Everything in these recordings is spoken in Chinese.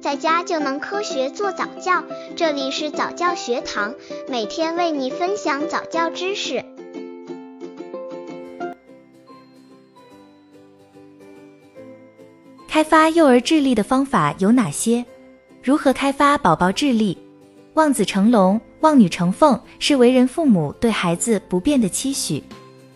在家就能科学做早教。这里是早教学堂，每天为你分享早教知识。开发幼儿智力的方法有哪些？如何开发宝宝智力？望子成龙，望女成凤，是为人父母对孩子不变的期许。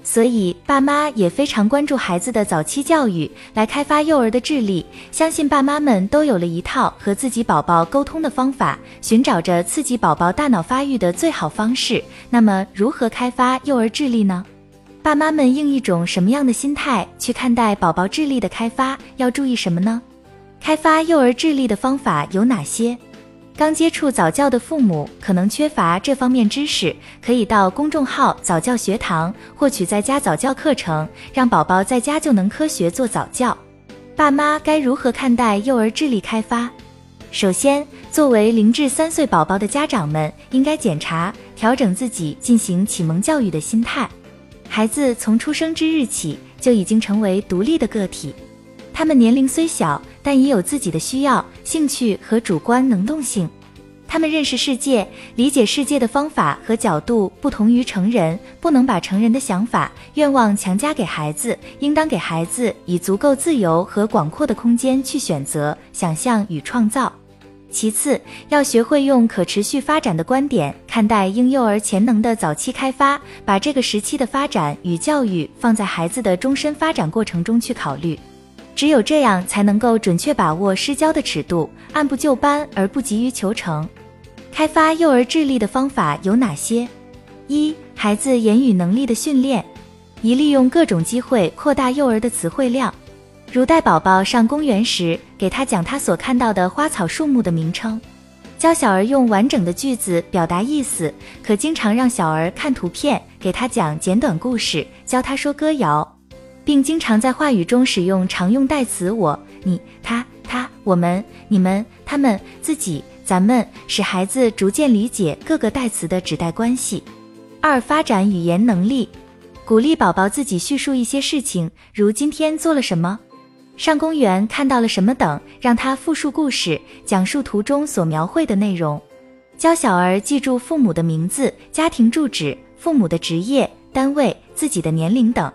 所以，爸妈也非常关注孩子的早期教育，来开发幼儿的智力。相信爸妈们都有了一套和自己宝宝沟通的方法，寻找着刺激宝宝大脑发育的最好方式。那么，如何开发幼儿智力呢？爸妈们应一种什么样的心态去看待宝宝智力的开发？要注意什么呢？开发幼儿智力的方法有哪些？刚接触早教的父母可能缺乏这方面知识，可以到公众号早教学堂获取在家早教课程，让宝宝在家就能科学做早教。爸妈该如何看待幼儿智力开发？首先，作为零至三岁宝宝的家长们，应该检查调整自己进行启蒙教育的心态。孩子从出生之日起就已经成为独立的个体。他们年龄虽小，但已有自己的需要、兴趣和主观能动性。他们认识世界、理解世界的方法和角度不同于成人，不能把成人的想法、愿望强加给孩子，应当给孩子以足够自由和广阔的空间去选择、想象与创造。其次，要学会用可持续发展的观点看待婴幼儿潜能的早期开发，把这个时期的发展与教育放在孩子的终身发展过程中去考虑。只有这样，才能够准确把握施教的尺度，按部就班而不急于求成。开发幼儿智力的方法有哪些？一、孩子言语能力的训练，宜利用各种机会扩大幼儿的词汇量，如带宝宝上公园时，给他讲他所看到的花草树木的名称，教小儿用完整的句子表达意思，可经常让小儿看图片，给他讲简短故事，教他说歌谣。并经常在话语中使用常用代词我、你、他、他、我们、你们、他们、自己、咱们，使孩子逐渐理解各个代词的指代关系。二、发展语言能力，鼓励宝宝自己叙述一些事情，如今天做了什么，上公园看到了什么等，让他复述故事，讲述图中所描绘的内容。教小儿记住父母的名字、家庭住址、父母的职业、单位、自己的年龄等。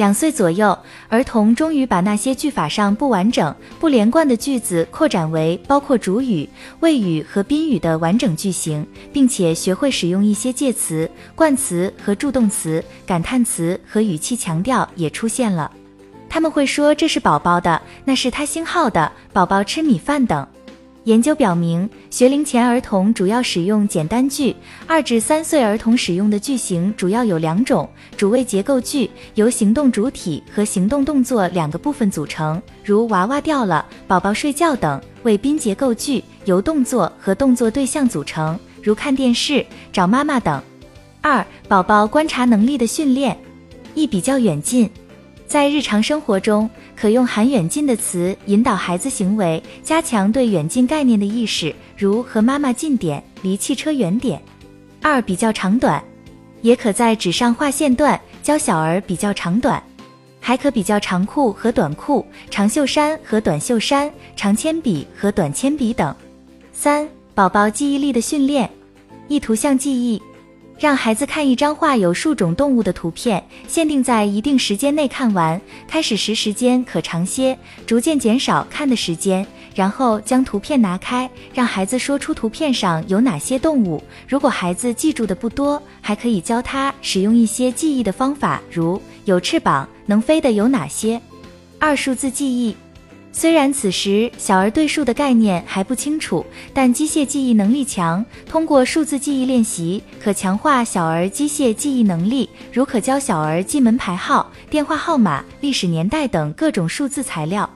两岁左右，儿童终于把那些句法上不完整、不连贯的句子扩展为包括主语、谓语和宾语的完整句型，并且学会使用一些介词、冠词和助动词，感叹词和语气强调也出现了。他们会说这是宝宝的，那是他星号的，宝宝吃米饭等。研究表明，学龄前儿童主要使用简单句，二至三岁儿童使用的句型主要有两种：主谓结构句，由行动主体和行动动作两个部分组成，如娃娃掉了、宝宝睡觉等；谓宾结构句，由动作和动作对象组成，如看电视、找妈妈等。二、宝宝观察能力的训练，一比较远近。在日常生活中，可用含远近的词引导孩子行为，加强对远近概念的意识，如和妈妈近点，离汽车远点。二比较长短，也可在纸上画线段，教小儿比较长短，还可比较长裤和短裤，长袖衫和短袖衫，长铅笔和短铅笔等。三、宝宝记忆力的训练，一图像记忆。让孩子看一张画有数种动物的图片，限定在一定时间内看完。开始时时间可长些，逐渐减少看的时间。然后将图片拿开，让孩子说出图片上有哪些动物。如果孩子记住的不多，还可以教他使用一些记忆的方法，如有翅膀、能飞的有哪些。二、数字记忆。虽然此时小儿对数的概念还不清楚，但机械记忆能力强。通过数字记忆练习，可强化小儿机械记忆能力。如可教小儿记门牌号、电话号码、历史年代等各种数字材料。